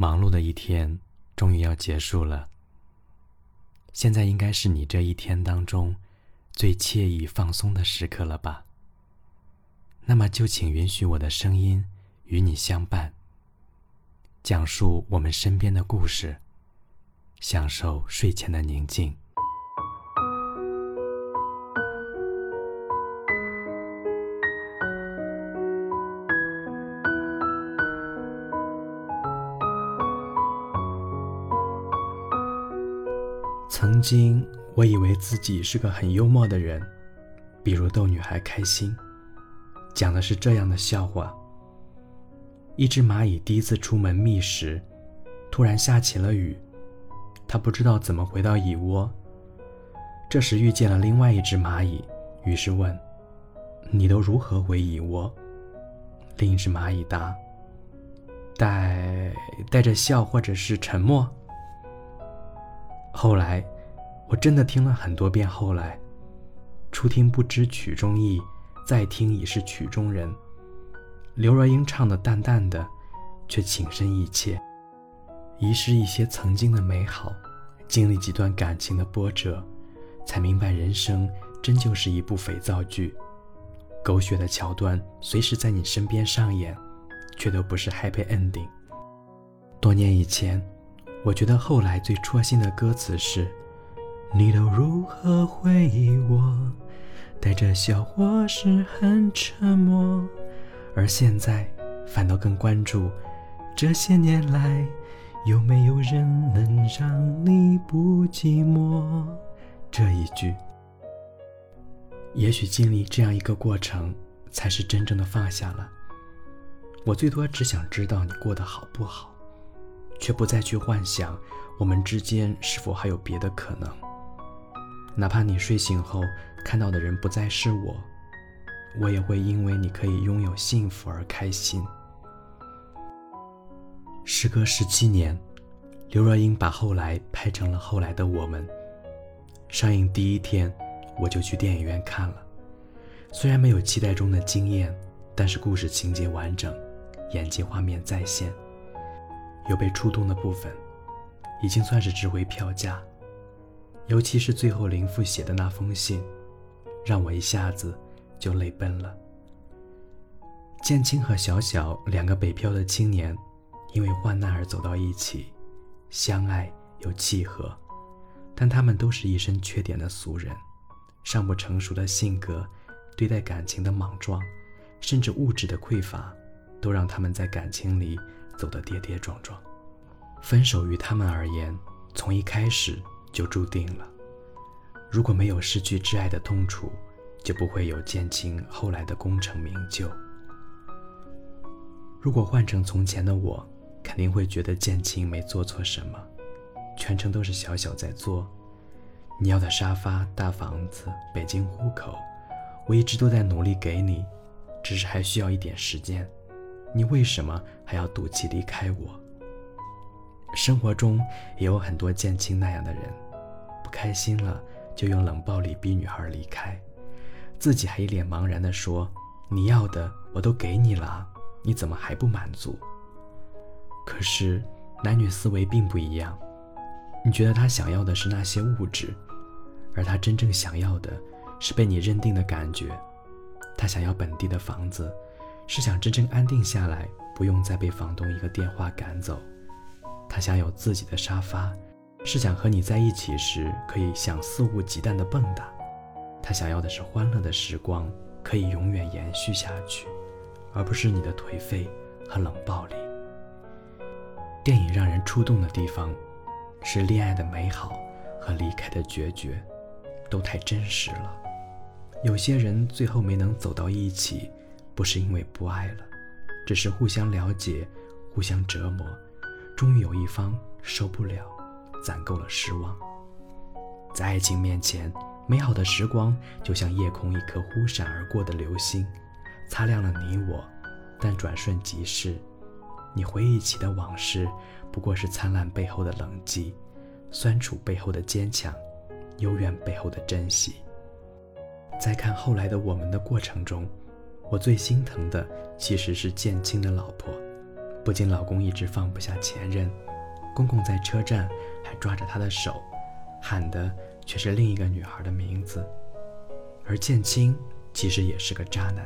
忙碌的一天终于要结束了。现在应该是你这一天当中最惬意放松的时刻了吧？那么就请允许我的声音与你相伴，讲述我们身边的故事，享受睡前的宁静。曾经，我以为自己是个很幽默的人，比如逗女孩开心。讲的是这样的笑话：一只蚂蚁第一次出门觅食，突然下起了雨，它不知道怎么回到蚁窝。这时遇见了另外一只蚂蚁，于是问：“你都如何回蚁窝？”另一只蚂蚁答：“带带着笑，或者是沉默。”后来，我真的听了很多遍。后来，初听不知曲中意，再听已是曲中人。刘若英唱的淡淡的，却情深意切。遗失一些曾经的美好，经历几段感情的波折，才明白人生真就是一部肥皂剧。狗血的桥段随时在你身边上演，却都不是 happy ending。多年以前。我觉得后来最戳心的歌词是：“你都如何回忆我？带着笑或是很沉默。”而现在反倒更关注这些年来有没有人能让你不寂寞这一句。也许经历这样一个过程，才是真正的放下了。我最多只想知道你过得好不好。却不再去幻想我们之间是否还有别的可能。哪怕你睡醒后看到的人不再是我，我也会因为你可以拥有幸福而开心。时隔十七年，刘若英把《后来》拍成了《后来的我们》。上映第一天，我就去电影院看了。虽然没有期待中的惊艳，但是故事情节完整，演技画面再现。有被触动的部分，已经算是值回票价。尤其是最后林父写的那封信，让我一下子就泪奔了。建青和小小两个北漂的青年，因为患难而走到一起，相爱又契合，但他们都是一身缺点的俗人，尚不成熟的性格，对待感情的莽撞，甚至物质的匮乏，都让他们在感情里。走得跌跌撞撞，分手于他们而言，从一开始就注定了。如果没有失去挚爱的痛楚，就不会有建青后来的功成名就。如果换成从前的我，肯定会觉得建青没做错什么，全程都是小小在做。你要的沙发、大房子、北京户口，我一直都在努力给你，只是还需要一点时间。你为什么还要赌气离开我？生活中也有很多建青那样的人，不开心了就用冷暴力逼女孩离开，自己还一脸茫然地说：“你要的我都给你了，你怎么还不满足？”可是男女思维并不一样，你觉得他想要的是那些物质，而他真正想要的是被你认定的感觉。他想要本地的房子。是想真正安定下来，不用再被房东一个电话赶走。他想有自己的沙发，是想和你在一起时可以想肆无忌惮的蹦跶。他想要的是欢乐的时光，可以永远延续下去，而不是你的颓废和冷暴力。电影让人触动的地方，是恋爱的美好和离开的决绝，都太真实了。有些人最后没能走到一起。不是因为不爱了，只是互相了解，互相折磨，终于有一方受不了，攒够了失望。在爱情面前，美好的时光就像夜空一颗忽闪而过的流星，擦亮了你我，但转瞬即逝。你回忆起的往事，不过是灿烂背后的冷寂，酸楚背后的坚强，幽怨背后的珍惜。在看后来的我们的过程中。我最心疼的其实是建青的老婆，不仅老公一直放不下前任，公公在车站还抓着她的手，喊的却是另一个女孩的名字。而建清其实也是个渣男，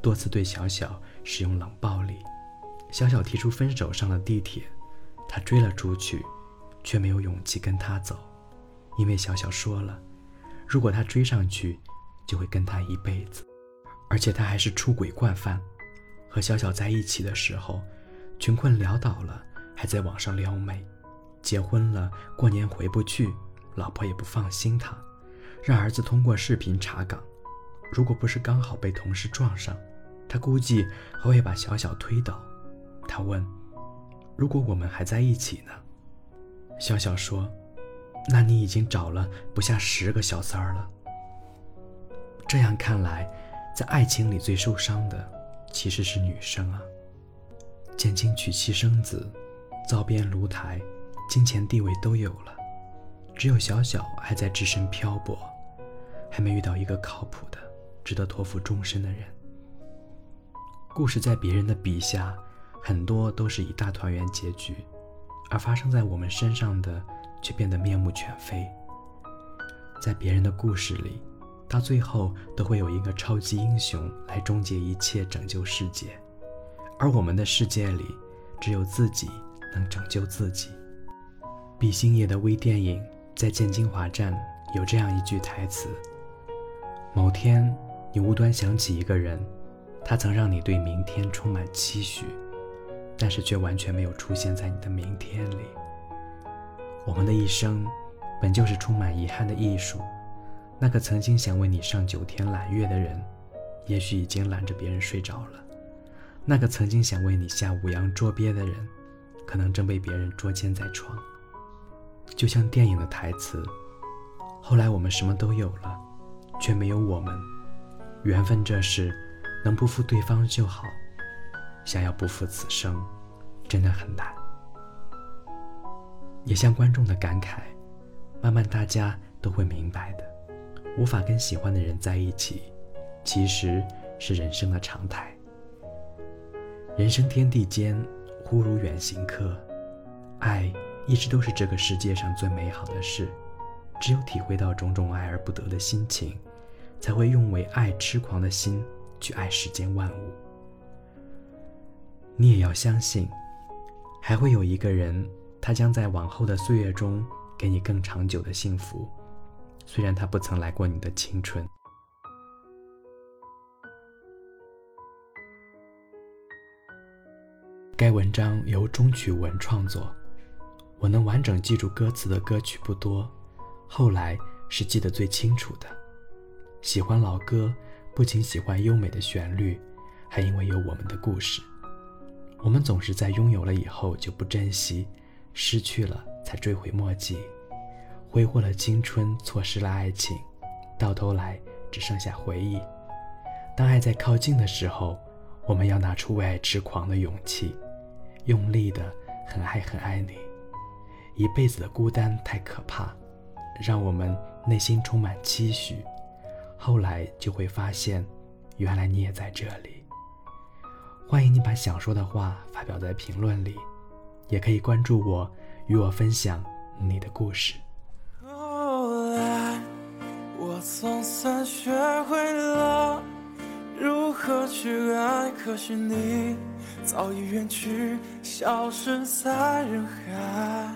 多次对小小使用冷暴力。小小提出分手，上了地铁，他追了出去，却没有勇气跟他走，因为小小说了，如果他追上去，就会跟他一辈子。而且他还是出轨惯犯，和小小在一起的时候，穷困潦倒了，还在网上撩妹；结婚了，过年回不去，老婆也不放心他，让儿子通过视频查岗。如果不是刚好被同事撞上，他估计还会把小小推倒。他问：“如果我们还在一起呢？”小小说：“那你已经找了不下十个小三儿了。”这样看来。在爱情里最受伤的其实是女生啊。建清娶妻生子，灶边炉台，金钱地位都有了，只有小小还在只身漂泊，还没遇到一个靠谱的、值得托付终身的人。故事在别人的笔下，很多都是以大团圆结局，而发生在我们身上的却变得面目全非。在别人的故事里。到最后都会有一个超级英雄来终结一切，拯救世界，而我们的世界里，只有自己能拯救自己。毕星爷的微电影在建金华站有这样一句台词：某天你无端想起一个人，他曾让你对明天充满期许，但是却完全没有出现在你的明天里。我们的一生，本就是充满遗憾的艺术。那个曾经想为你上九天揽月的人，也许已经揽着别人睡着了；那个曾经想为你下五洋捉鳖的人，可能正被别人捉奸在床。就像电影的台词：“后来我们什么都有了，却没有我们。缘分这事，能不负对方就好；想要不负此生，真的很难。”也像观众的感慨，慢慢大家都会明白的。无法跟喜欢的人在一起，其实是人生的常态。人生天地间，忽如远行客。爱一直都是这个世界上最美好的事。只有体会到种种爱而不得的心情，才会用为爱痴狂的心去爱世间万物。你也要相信，还会有一个人，他将在往后的岁月中给你更长久的幸福。虽然他不曾来过你的青春。该文章由钟曲文创作，我能完整记住歌词的歌曲不多，后来是记得最清楚的。喜欢老歌，不仅喜欢优美的旋律，还因为有我们的故事。我们总是在拥有了以后就不珍惜，失去了才追悔莫及。挥霍了青春，错失了爱情，到头来只剩下回忆。当爱在靠近的时候，我们要拿出为爱痴狂的勇气，用力的很爱很爱你。一辈子的孤单太可怕，让我们内心充满期许，后来就会发现，原来你也在这里。欢迎你把想说的话发表在评论里，也可以关注我，与我分享你的故事。后来，我总算学会了何去爱，可是你早已远去，消失在人海。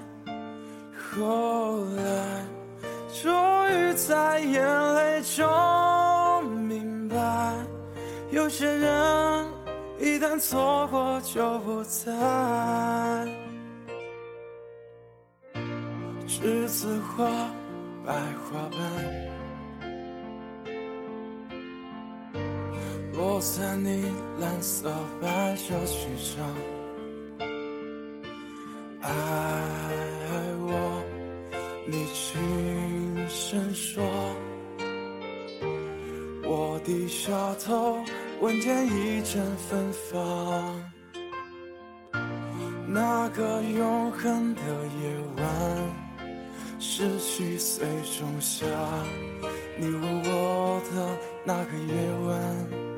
后来，终于在眼泪中明白，有些人一旦错过就不再。栀子花，白花瓣。落在你蓝色百褶裙上，爱我，你轻声说。我低下头，闻见一阵芬芳。那个永恒的夜晚，十七岁仲夏，你吻我的那个夜晚。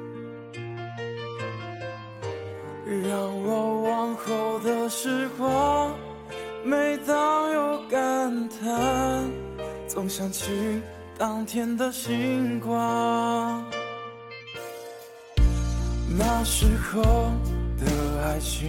想起当天的星光。那时候的爱情，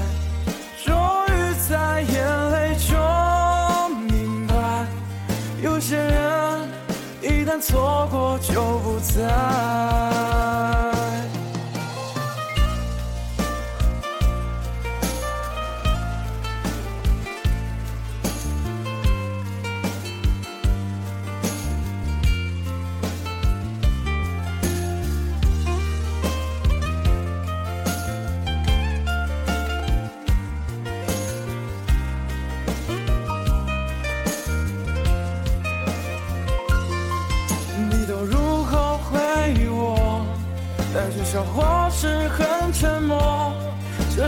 错过就不再。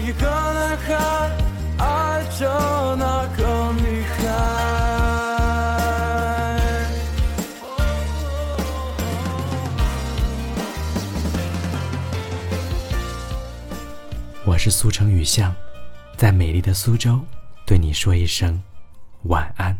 一个男孩爱着那个女孩。我是苏城雨巷，在美丽的苏州，对你说一声晚安。